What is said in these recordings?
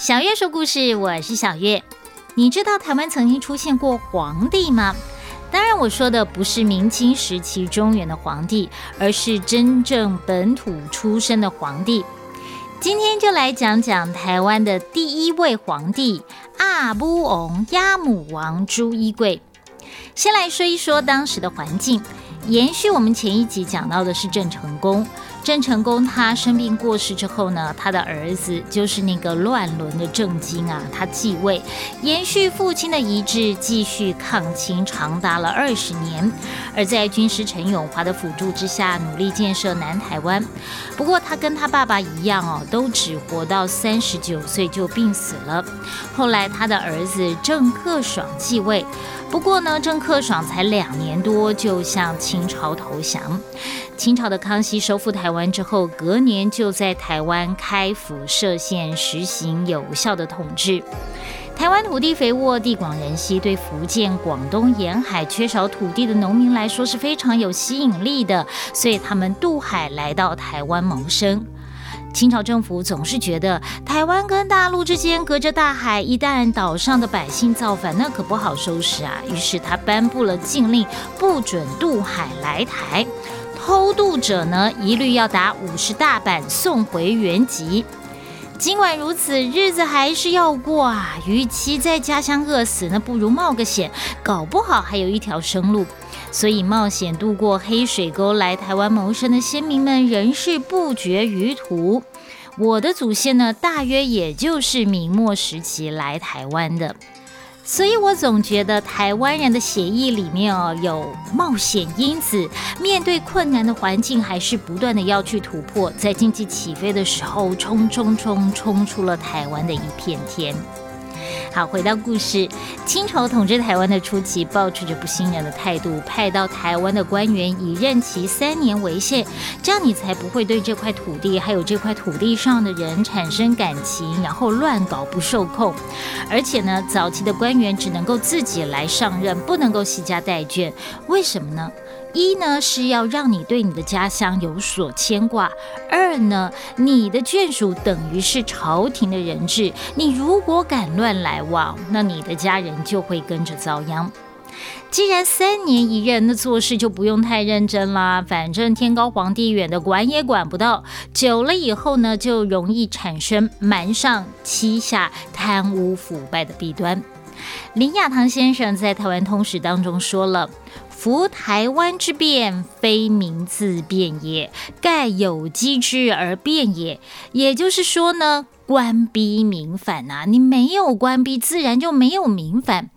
小月说故事，我是小月。你知道台湾曾经出现过皇帝吗？当然，我说的不是明清时期中原的皇帝，而是真正本土出身的皇帝。今天就来讲讲台湾的第一位皇帝阿布翁亚姆王朱一贵。先来说一说当时的环境，延续我们前一集讲到的是郑成功。郑成功他生病过世之后呢，他的儿子就是那个乱伦的郑经啊，他继位，延续父亲的遗志，继续抗清，长达了二十年。而在军师陈永华的辅助之下，努力建设南台湾。不过他跟他爸爸一样哦，都只活到三十九岁就病死了。后来他的儿子郑克爽继位。不过呢，郑克爽才两年多就向清朝投降。清朝的康熙收复台湾之后，隔年就在台湾开府设县，实行有效的统治。台湾土地肥沃，地广人稀，对福建、广东沿海缺少土地的农民来说是非常有吸引力的，所以他们渡海来到台湾谋生。清朝政府总是觉得台湾跟大陆之间隔着大海，一旦岛上的百姓造反，那可不好收拾啊。于是他颁布了禁令，不准渡海来台，偷渡者呢一律要打五十大板，送回原籍。尽管如此，日子还是要过啊。与其在家乡饿死，那不如冒个险，搞不好还有一条生路。所以，冒险渡过黑水沟来台湾谋生的先民们仍是不绝于途。我的祖先呢，大约也就是明末时期来台湾的。所以我总觉得台湾人的血液里面哦有冒险因子，面对困难的环境，还是不断的要去突破。在经济起飞的时候，冲冲冲冲出了台湾的一片天。好，回到故事，清朝统治台湾的初期，抱持着不信任的态度，派到台湾的官员以任期三年为限，这样你才不会对这块土地还有这块土地上的人产生感情，然后乱搞不受控。而且呢，早期的官员只能够自己来上任，不能够惜家带眷，为什么呢？一呢是要让你对你的家乡有所牵挂，二呢，你的眷属等于是朝廷的人质，你如果敢乱来往，那你的家人就会跟着遭殃。既然三年一任，那做事就不用太认真啦，反正天高皇帝远的，管也管不到。久了以后呢，就容易产生瞒上欺下、贪污腐败的弊端。林雅堂先生在《台湾通史》当中说了。夫台湾之变，非民自变也，盖有机之而变也。也就是说呢，官逼民反呐，你没有官逼，自然就没有民反。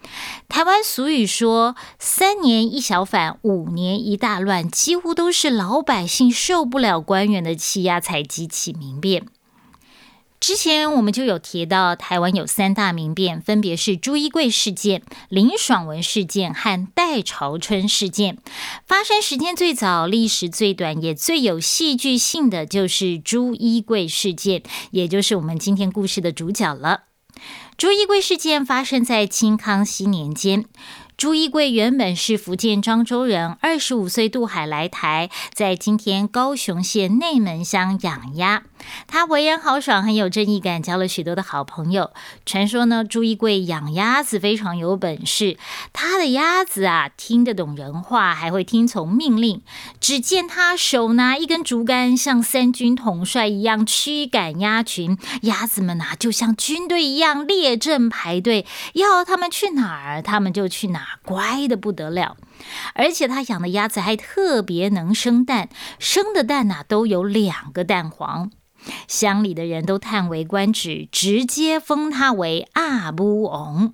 台湾俗语说：“三年一小反，五年一大乱”，几乎都是老百姓受不了官员的欺压，才激起民变。之前我们就有提到，台湾有三大民变，分别是朱一贵事件、林爽文事件和戴朝春事件。发生时间最早、历史最短，也最有戏剧性的，就是朱一贵事件，也就是我们今天故事的主角了。朱一贵事件发生在清康熙年间。朱一贵原本是福建漳州人，二十五岁渡海来台，在今天高雄县内门乡养鸭。他为人豪爽，很有正义感，交了许多的好朋友。传说呢，朱一贵养鸭子非常有本事，他的鸭子啊听得懂人话，还会听从命令。只见他手拿一根竹竿，像三军统帅一样驱赶鸭群，鸭子们啊就像军队一样列阵排队，要他们去哪儿，他们就去哪儿。乖的不得了，而且他养的鸭子还特别能生蛋，生的蛋呐都有两个蛋黄。乡里的人都叹为观止，直接封他为阿布翁。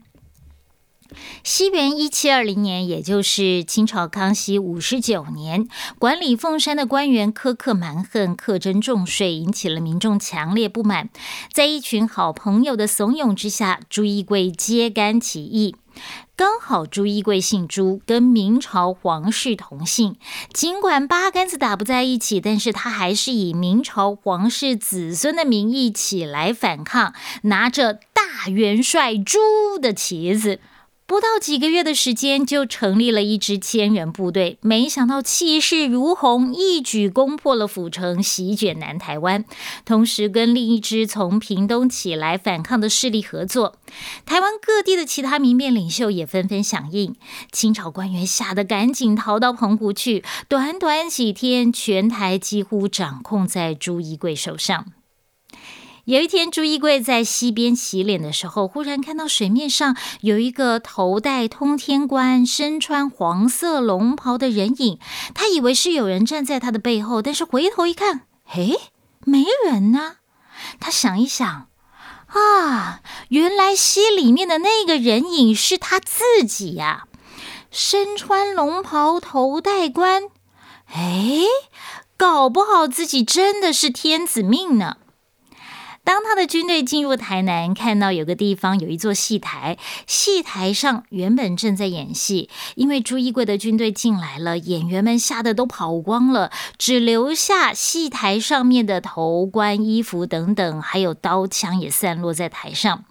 西元一七二零年，也就是清朝康熙五十九年，管理凤山的官员苛刻蛮横，苛征重税，引起了民众强烈不满。在一群好朋友的怂恿之下，朱一贵揭竿起义。刚好朱一贵姓朱，跟明朝皇室同姓。尽管八竿子打不在一起，但是他还是以明朝皇室子孙的名义起来反抗，拿着大元帅朱的旗子。不到几个月的时间，就成立了一支千人部队。没想到气势如虹，一举攻破了府城，席卷南台湾。同时，跟另一支从屏东起来反抗的势力合作。台湾各地的其他民变领袖也纷纷响应。清朝官员吓得赶紧逃到澎湖去。短短几天，全台几乎掌控在朱一贵手上。有一天，朱一贵在溪边洗脸的时候，忽然看到水面上有一个头戴通天冠、身穿黄色龙袍的人影。他以为是有人站在他的背后，但是回头一看，哎，没人呢。他想一想，啊，原来溪里面的那个人影是他自己呀！身穿龙袍，头戴冠，哎，搞不好自己真的是天子命呢。当他的军队进入台南，看到有个地方有一座戏台，戏台上原本正在演戏，因为朱一贵的军队进来了，演员们吓得都跑光了，只留下戏台上面的头冠、衣服等等，还有刀枪也散落在台上。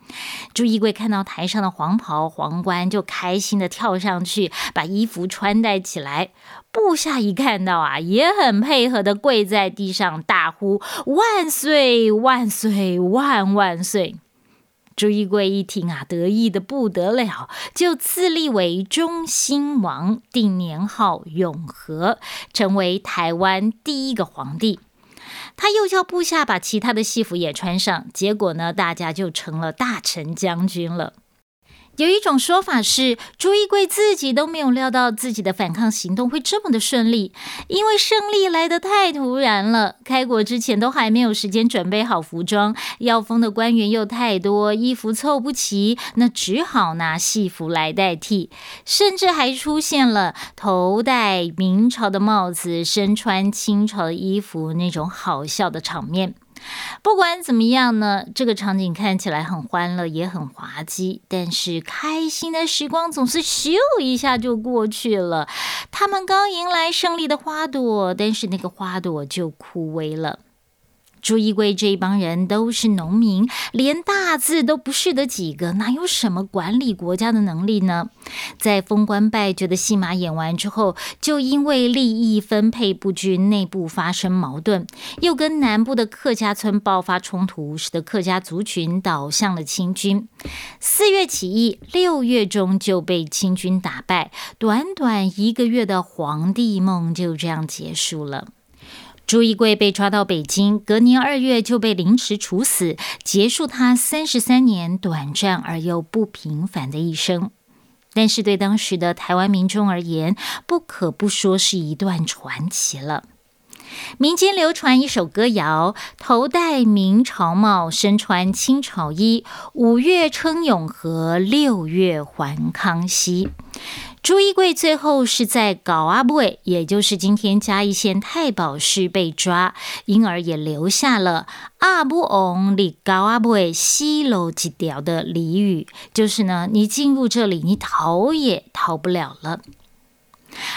朱一贵看到台上的黄袍、皇冠，就开心的跳上去，把衣服穿戴起来。部下一看到啊，也很配合的跪在地上大呼万岁万岁万万岁！朱一贵一听啊，得意的不得了，就自立为中兴王，定年号永和，成为台湾第一个皇帝。他又叫部下把其他的戏服也穿上，结果呢，大家就成了大臣将军了。有一种说法是，朱一贵自己都没有料到自己的反抗行动会这么的顺利，因为胜利来得太突然了。开国之前都还没有时间准备好服装，要封的官员又太多，衣服凑不齐，那只好拿戏服来代替，甚至还出现了头戴明朝的帽子，身穿清朝的衣服那种好笑的场面。不管怎么样呢，这个场景看起来很欢乐，也很滑稽。但是开心的时光总是咻一下就过去了。他们刚迎来胜利的花朵，但是那个花朵就枯萎了。朱一贵这一帮人都是农民，连大字都不识得几个，哪有什么管理国家的能力呢？在封官败爵的戏码演完之后，就因为利益分配不均，内部发生矛盾，又跟南部的客家村爆发冲突，使得客家族群倒向了清军。四月起义，六月中就被清军打败，短短一个月的皇帝梦就这样结束了。朱一贵被抓到北京，隔年二月就被凌迟处死，结束他三十三年短暂而又不平凡的一生。但是对当时的台湾民众而言，不可不说是一段传奇了。民间流传一首歌谣：头戴明朝帽，身穿清朝衣，五月称永和，六月还康熙。朱一贵最后是在搞阿布也就是今天嘉义县太保市被抓，因而也留下了“阿布翁里搞阿布西楼几条”的俚语，就是呢，你进入这里，你逃也逃不了了。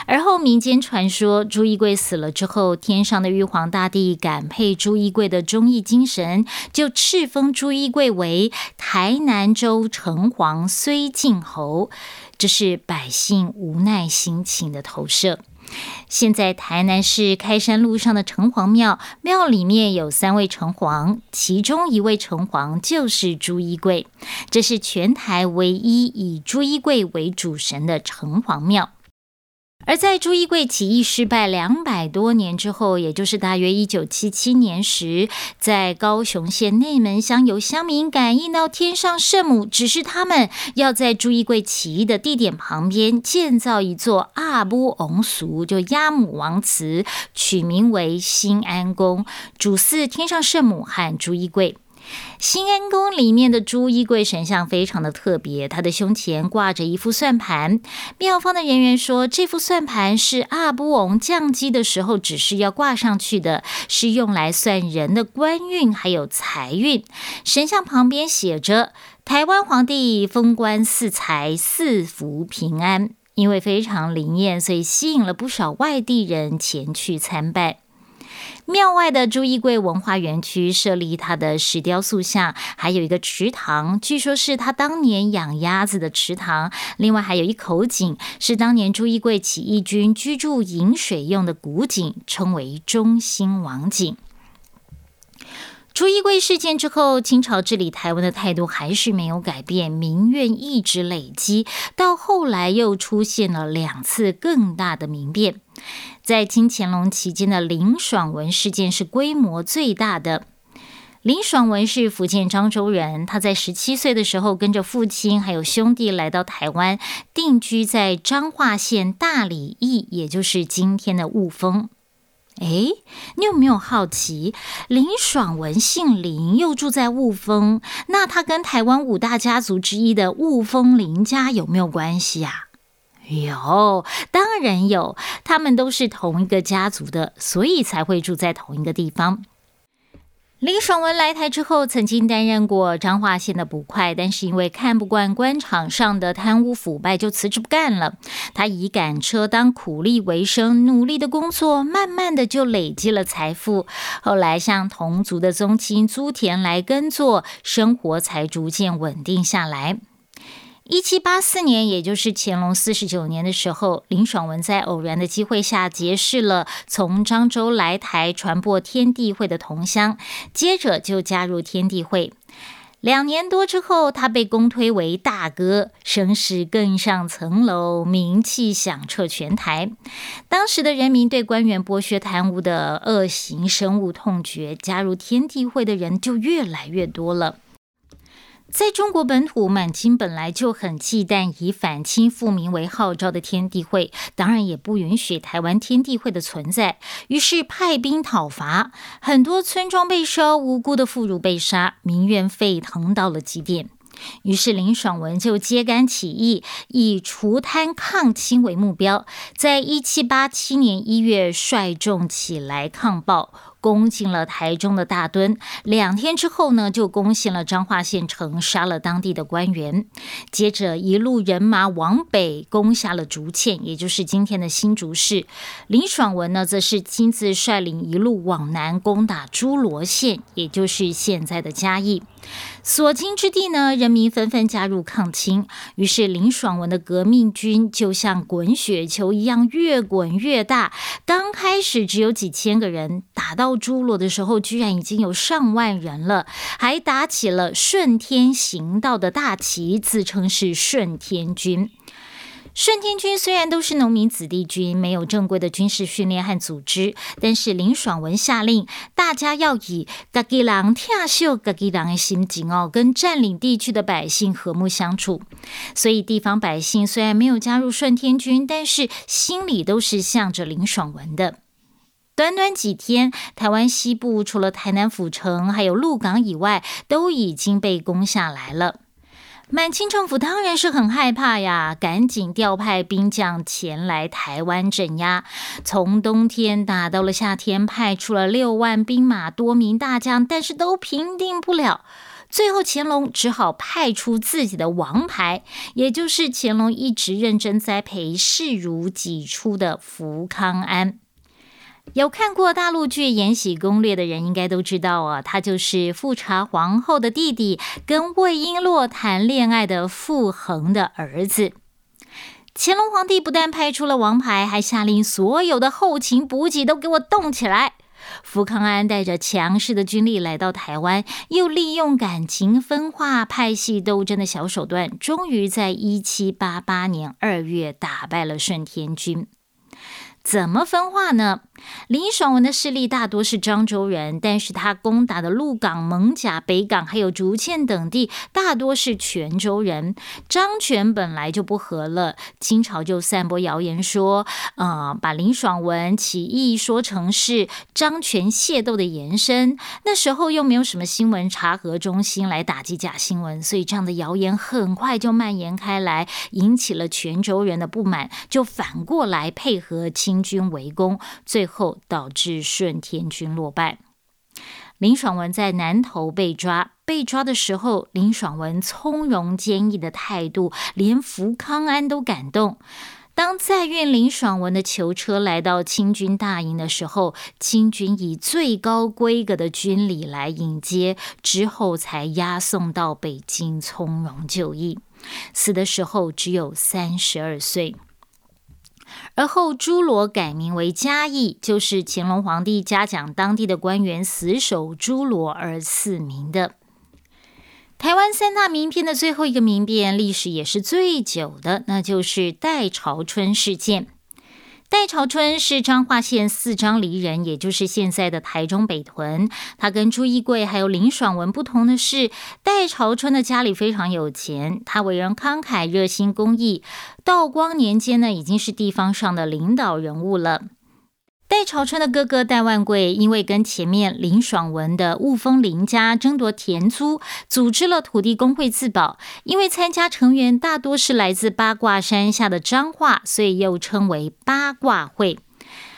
而后民间传说，朱一贵死了之后，天上的玉皇大帝感佩朱一贵的忠义精神，就敕封朱一贵为台南州城隍绥靖侯。这是百姓无奈心情的投射。现在台南市开山路上的城隍庙，庙里面有三位城隍，其中一位城隍就是朱一贵，这是全台唯一以朱一贵为主神的城隍庙。而在朱一贵起义失败两百多年之后，也就是大约一九七七年时，在高雄县内门乡有乡民感应到天上圣母指示他们要在朱一贵起义的地点旁边建造一座阿波翁俗，就鸭母王祠，取名为新安宫，主祀天上圣母和朱一贵。新安宫里面的朱衣柜神像非常的特别，他的胸前挂着一副算盘。庙方的人员说，这副算盘是阿波翁降基的时候只是要挂上去的，是用来算人的官运还有财运。神像旁边写着“台湾皇帝封官四财四福平安”，因为非常灵验，所以吸引了不少外地人前去参拜。庙外的朱义贵文化园区设立他的石雕塑像，还有一个池塘，据说是他当年养鸭子的池塘。另外还有一口井，是当年朱义贵起义军居住饮水用的古井，称为中兴王井。朱一贵事件之后，清朝治理台湾的态度还是没有改变，民怨一直累积，到后来又出现了两次更大的民变。在清乾隆期间的林爽文事件是规模最大的。林爽文是福建漳州人，他在十七岁的时候跟着父亲还有兄弟来到台湾，定居在彰化县大里驿，也就是今天的雾峰。哎，你有没有好奇，林爽文姓林，又住在雾峰，那他跟台湾五大家族之一的雾峰林家有没有关系啊？有，当然有，他们都是同一个家族的，所以才会住在同一个地方。林爽文来台之后，曾经担任过彰化县的捕快，但是因为看不惯官场上的贪污腐败，就辞职不干了。他以赶车当苦力为生，努力的工作，慢慢的就累积了财富。后来向同族的宗亲租田来耕作，生活才逐渐稳定下来。一七八四年，也就是乾隆四十九年的时候，林爽文在偶然的机会下结识了从漳州来台传播天地会的同乡，接着就加入天地会。两年多之后，他被公推为大哥，声势更上层楼，名气响彻全台。当时的人民对官员剥削贪污的恶行深恶痛绝，加入天地会的人就越来越多了。在中国本土，满清本来就很忌惮以反清复明为号召的天地会，当然也不允许台湾天地会的存在。于是派兵讨伐，很多村庄被烧，无辜的妇孺被杀，民怨沸腾到了极点。于是林爽文就揭竿起义，以除贪抗清为目标，在一七八七年一月率众起来抗暴。攻进了台中的大墩，两天之后呢，就攻陷了彰化县城，杀了当地的官员。接着一路人马往北攻下了竹堑，也就是今天的新竹市。林爽文呢，则是亲自率领一路往南攻打诸罗县，也就是现在的嘉义。所经之地呢，人民纷纷加入抗清，于是林爽文的革命军就像滚雪球一样越滚越大。刚开始只有几千个人，打到朱罗的时候，居然已经有上万人了，还打起了顺天行道的大旗，自称是顺天军。顺天军虽然都是农民子弟军，没有正规的军事训练和组织，但是林爽文下令，大家要以“嘎吉郎跳秀，嘎吉郎”的心情哦，跟占领地区的百姓和睦相处。所以地方百姓虽然没有加入顺天军，但是心里都是向着林爽文的。短短几天，台湾西部除了台南府城还有鹿港以外，都已经被攻下来了。满清政府当然是很害怕呀，赶紧调派兵将前来台湾镇压。从冬天打到了夏天，派出了六万兵马、多名大将，但是都平定不了。最后，乾隆只好派出自己的王牌，也就是乾隆一直认真栽培、视如己出的福康安。有看过大陆剧《延禧攻略》的人，应该都知道啊，他就是富察皇后的弟弟，跟魏璎珞谈恋爱的傅恒的儿子。乾隆皇帝不但派出了王牌，还下令所有的后勤补给都给我动起来。福康安带着强势的军力来到台湾，又利用感情分化、派系斗争的小手段，终于在一七八八年二月打败了顺天军。怎么分化呢？林爽文的势力大多是漳州人，但是他攻打的鹿港、蒙甲、北港还有竹堑等地，大多是泉州人。漳泉本来就不和了，清朝就散播谣言说，啊，把林爽文起义说成是漳泉械斗的延伸。那时候又没有什么新闻查核中心来打击假新闻，所以这样的谣言很快就蔓延开来，引起了泉州人的不满，就反过来配合。清军围攻，最后导致顺天军落败。林爽文在南投被抓，被抓的时候，林爽文从容坚毅的态度，连福康安都感动。当载运林爽文的囚车来到清军大营的时候，清军以最高规格的军礼来迎接，之后才押送到北京从容就义。死的时候只有三十二岁。而后朱罗改名为嘉义，就是乾隆皇帝嘉奖当地的官员死守朱罗而赐名的。台湾三大名片的最后一个名片，历史也是最久的，那就是代朝春事件。戴朝春是彰化县四张犁人，也就是现在的台中北屯。他跟朱一贵还有林爽文不同的是，戴朝春的家里非常有钱，他为人慷慨、热心公益。道光年间呢，已经是地方上的领导人物了。戴朝春的哥哥戴万贵，因为跟前面林爽文的雾峰林家争夺田租，组织了土地公会自保。因为参加成员大多是来自八卦山下的彰化，所以又称为八卦会。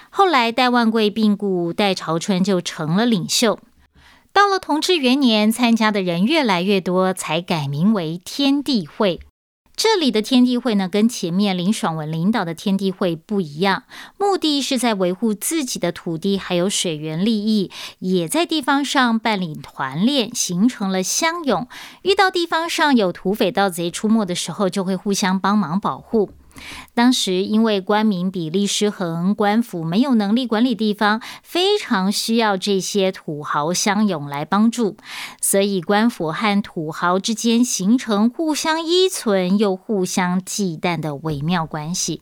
后来戴万贵病故，戴朝春就成了领袖。到了同治元年，参加的人越来越多，才改名为天地会。这里的天地会呢，跟前面林爽文领导的天地会不一样，目的是在维护自己的土地还有水源利益，也在地方上办理团练，形成了乡勇。遇到地方上有土匪盗贼出没的时候，就会互相帮忙保护。当时因为官民比例失衡，官府没有能力管理地方，非常需要这些土豪乡勇来帮助，所以官府和土豪之间形成互相依存又互相忌惮的微妙关系。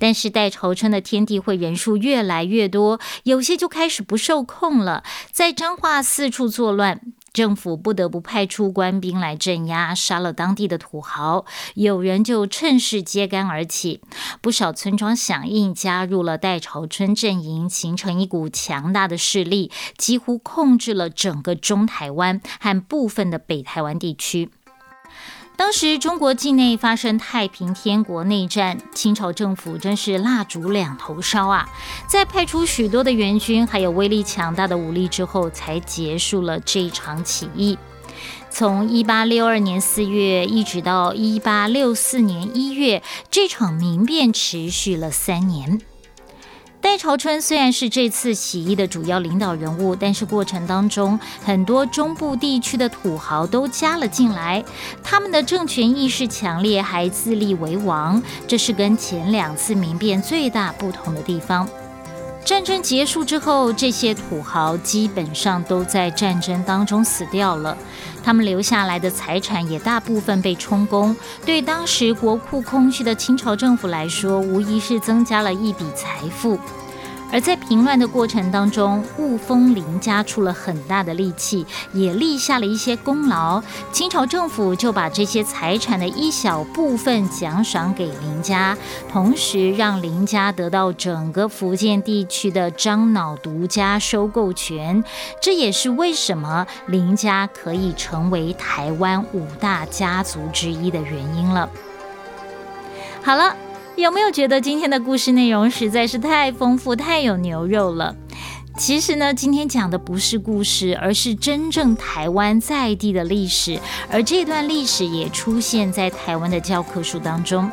但是代朝春的天地会人数越来越多，有些就开始不受控了，在彰化四处作乱。政府不得不派出官兵来镇压，杀了当地的土豪。有人就趁势揭竿而起，不少村庄响应，加入了代朝春阵营，形成一股强大的势力，几乎控制了整个中台湾和部分的北台湾地区。当时中国境内发生太平天国内战，清朝政府真是蜡烛两头烧啊！在派出许多的援军，还有威力强大的武力之后，才结束了这场起义。从一八六二年四月一直到一八六四年一月，这场民变持续了三年。戴朝春虽然是这次起义的主要领导人物，但是过程当中，很多中部地区的土豪都加了进来，他们的政权意识强烈，还自立为王，这是跟前两次民变最大不同的地方。战争结束之后，这些土豪基本上都在战争当中死掉了，他们留下来的财产也大部分被充公。对当时国库空虚的清朝政府来说，无疑是增加了一笔财富。而在平乱的过程当中，雾峰林家出了很大的力气，也立下了一些功劳。清朝政府就把这些财产的一小部分奖赏给林家，同时让林家得到整个福建地区的樟脑独家收购权。这也是为什么林家可以成为台湾五大家族之一的原因了。好了。有没有觉得今天的故事内容实在是太丰富、太有牛肉了？其实呢，今天讲的不是故事，而是真正台湾在地的历史，而这段历史也出现在台湾的教科书当中。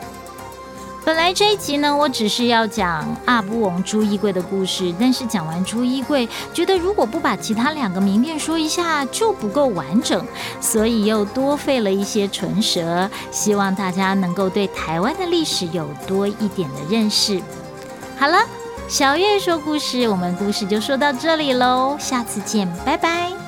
本来这一集呢，我只是要讲阿布翁朱衣柜的故事，但是讲完朱衣柜，觉得如果不把其他两个名片说一下就不够完整，所以又多费了一些唇舌。希望大家能够对台湾的历史有多一点的认识。好了，小月说故事，我们故事就说到这里喽，下次见，拜拜。